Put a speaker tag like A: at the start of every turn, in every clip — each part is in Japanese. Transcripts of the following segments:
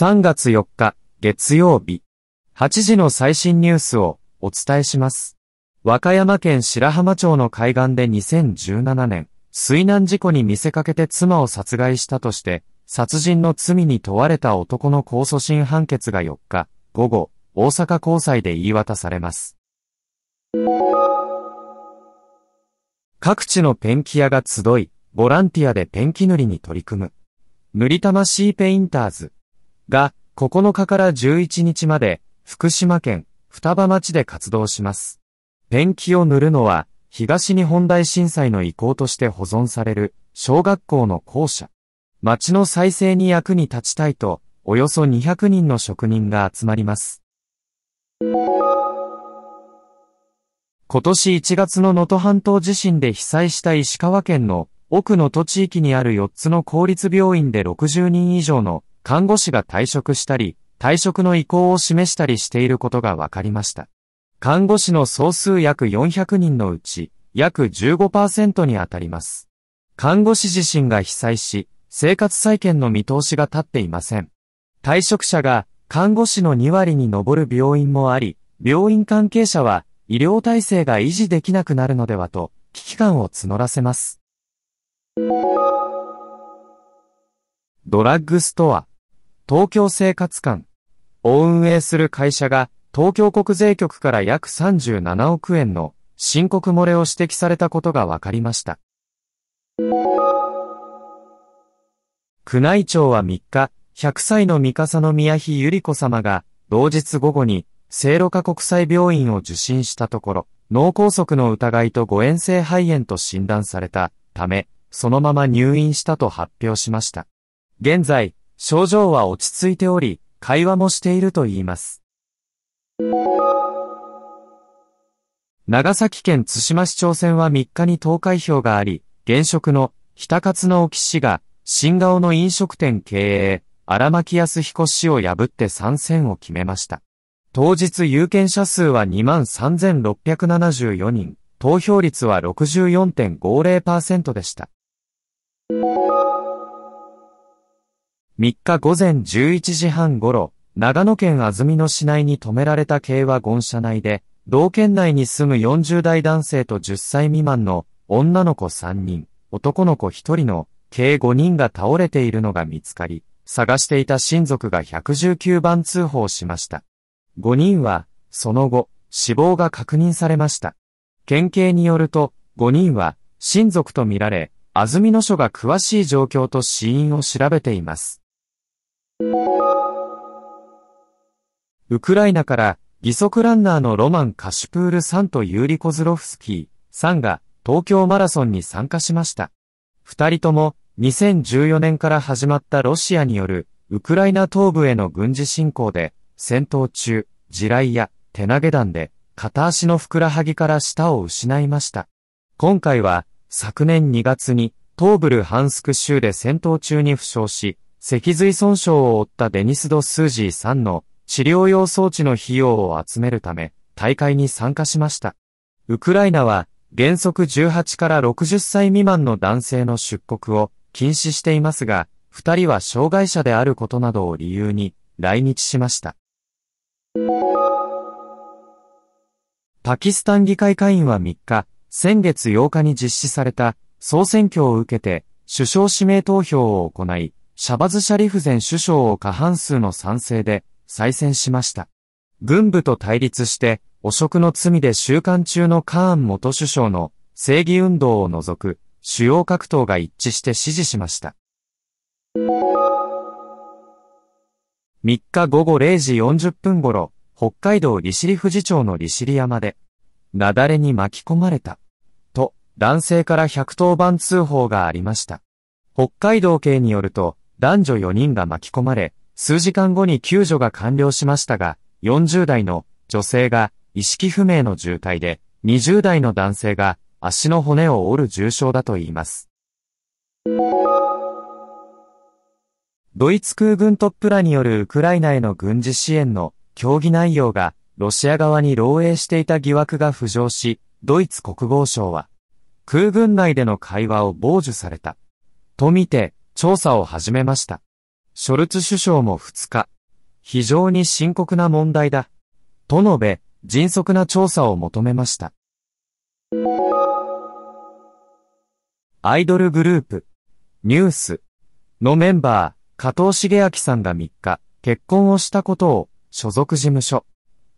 A: 3月4日、月曜日。8時の最新ニュースをお伝えします。和歌山県白浜町の海岸で2017年、水難事故に見せかけて妻を殺害したとして、殺人の罪に問われた男の控訴審判決が4日、午後、大阪高裁で言い渡されます。各地のペンキ屋が集い、ボランティアでペンキ塗りに取り組む。塗り魂ペインターズが9日から11日まで福島県双葉町で活動します。ペンキを塗るのは東日本大震災の遺構として保存される小学校の校舎。町の再生に役に立ちたいとおよそ200人の職人が集まります。今年1月の能登半島地震で被災した石川県の奥の都地域にある4つの公立病院で60人以上の看護師が退職したり、退職の意向を示したりしていることが分かりました。看護師の総数約400人のうち、約15%に当たります。看護師自身が被災し、生活再建の見通しが立っていません。退職者が看護師の2割に上る病院もあり、病院関係者は医療体制が維持できなくなるのではと危機感を募らせます。ドラッグストア東京生活館を運営する会社が東京国税局から約37億円の申告漏れを指摘されたことが分かりました。宮内庁は3日、100歳の三笠宮妃百合子様が同日午後に聖路加国際病院を受診したところ、脳梗塞の疑いと誤嚥性肺炎と診断されたため、そのまま入院したと発表しました。現在、症状は落ち着いており、会話もしていると言います。長崎県津島市長選は3日に投開票があり、現職の北勝の沖氏が新顔の飲食店経営、荒牧康彦氏を破って参戦を決めました。当日有権者数は23,674人、投票率は64.50%でした。3日午前11時半頃、長野県安曇野市内に止められた軽ワゴン車内で、同県内に住む40代男性と10歳未満の女の子3人、男の子1人の計5人が倒れているのが見つかり、探していた親族が119番通報しました。5人は、その後、死亡が確認されました。県警によると、5人は、親族とみられ、安曇野署が詳しい状況と死因を調べています。ウクライナから義足ランナーのロマン・カシュプールさんとユーリ・コズロフスキーさんが東京マラソンに参加しました。二人とも2014年から始まったロシアによるウクライナ東部への軍事侵攻で戦闘中、地雷や手投げ弾で片足のふくらはぎから舌を失いました。今回は昨年2月に東部ルハンスク州で戦闘中に負傷し、脊髄損傷を負ったデニス・ド・スージーさんの治療用装置の費用を集めるため大会に参加しました。ウクライナは原則18から60歳未満の男性の出国を禁止していますが、二人は障害者であることなどを理由に来日しました。パキスタン議会会員は3日、先月8日に実施された総選挙を受けて首相指名投票を行い、シャバズ・シャリフ前首相を過半数の賛成で再選しました。軍部と対立して汚職の罪で収監中のカーン元首相の正義運動を除く主要各党が一致して支持しました。3日午後0時40分頃、北海道利尻富士町の利尻山で、雪崩に巻き込まれた、と男性から110番通報がありました。北海道警によると、男女4人が巻き込まれ、数時間後に救助が完了しましたが、40代の女性が意識不明の重体で、20代の男性が足の骨を折る重傷だといいます。ドイツ空軍トップらによるウクライナへの軍事支援の協議内容がロシア側に漏洩していた疑惑が浮上し、ドイツ国防省は空軍内での会話を傍受されたとみて調査を始めました。ショルツ首相も2日、非常に深刻な問題だ。と述べ、迅速な調査を求めました。アイドルグループ、ニュースのメンバー、加藤茂明さんが3日、結婚をしたことを、所属事務所、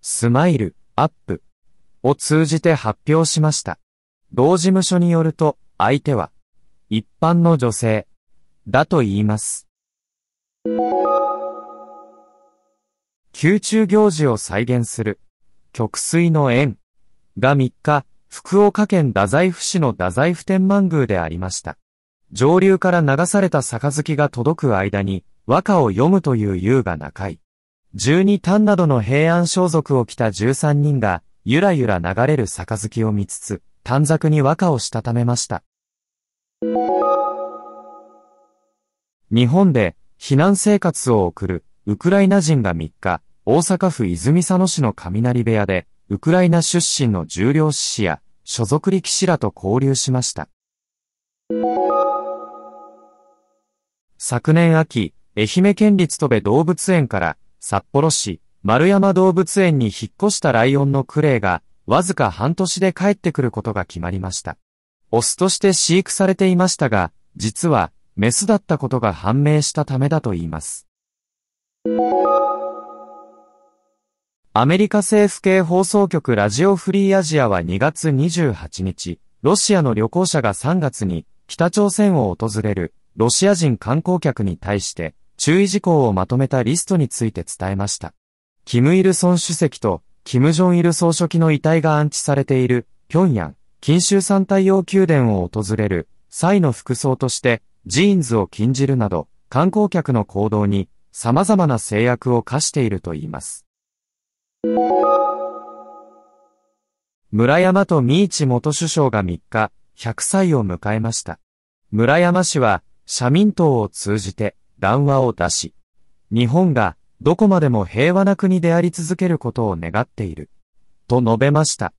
A: スマイル、アップ、を通じて発表しました。同事務所によると、相手は、一般の女性、だと言います。宮中行事を再現する、曲水の縁が3日、福岡県太宰府市の太宰府天満宮でありました。上流から流された杯が届く間に、和歌を読むという優雅な会。十二単などの平安装束を着た十三人が、ゆらゆら流れる杯を見つつ、短冊に和歌をしたためました。日本で避難生活を送るウクライナ人が3日、大阪府泉佐野市の雷部屋で、ウクライナ出身の重量志士や所属力士らと交流しました。昨年秋、愛媛県立戸部動物園から札幌市丸山動物園に引っ越したライオンのクレイがわずか半年で帰ってくることが決まりました。オスとして飼育されていましたが、実はメスだったことが判明したためだといいます。アメリカ政府系放送局ラジオフリーアジアは2月28日、ロシアの旅行者が3月に北朝鮮を訪れるロシア人観光客に対して注意事項をまとめたリストについて伝えました。キム・イルソン主席とキム・ジョン・イル総書記の遺体が安置されている平壌、近州山太陽宮殿を訪れる際の服装としてジーンズを禁じるなど観光客の行動に様々な制約を課しているといいます。村山とミーチ元首相が3日、100歳を迎えました。村山氏は社民党を通じて談話を出し、日本がどこまでも平和な国であり続けることを願っている、と述べました。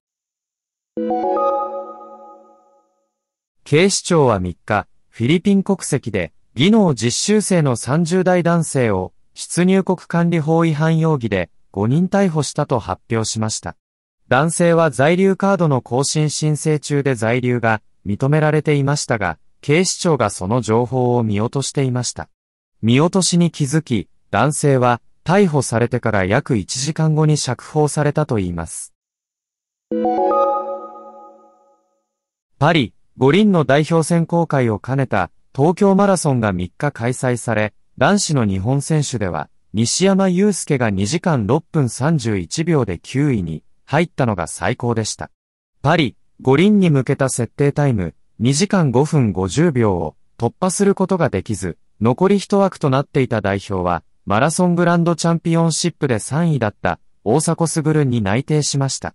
A: 警視庁は3日、フィリピン国籍で技能実習生の30代男性を出入国管理法違反容疑で5人逮捕したと発表しました。男性は在留カードの更新申請中で在留が認められていましたが、警視庁がその情報を見落としていました。見落としに気づき、男性は逮捕されてから約1時間後に釈放されたといいます。パリ、五輪の代表選考会を兼ねた東京マラソンが3日開催され、男子の日本選手では、西山祐介が2時間6分31秒で9位に入ったのが最高でした。パリ、五輪に向けた設定タイム2時間5分50秒を突破することができず、残り一枠となっていた代表は、マラソングランドチャンピオンシップで3位だった大迫傑に内定しました。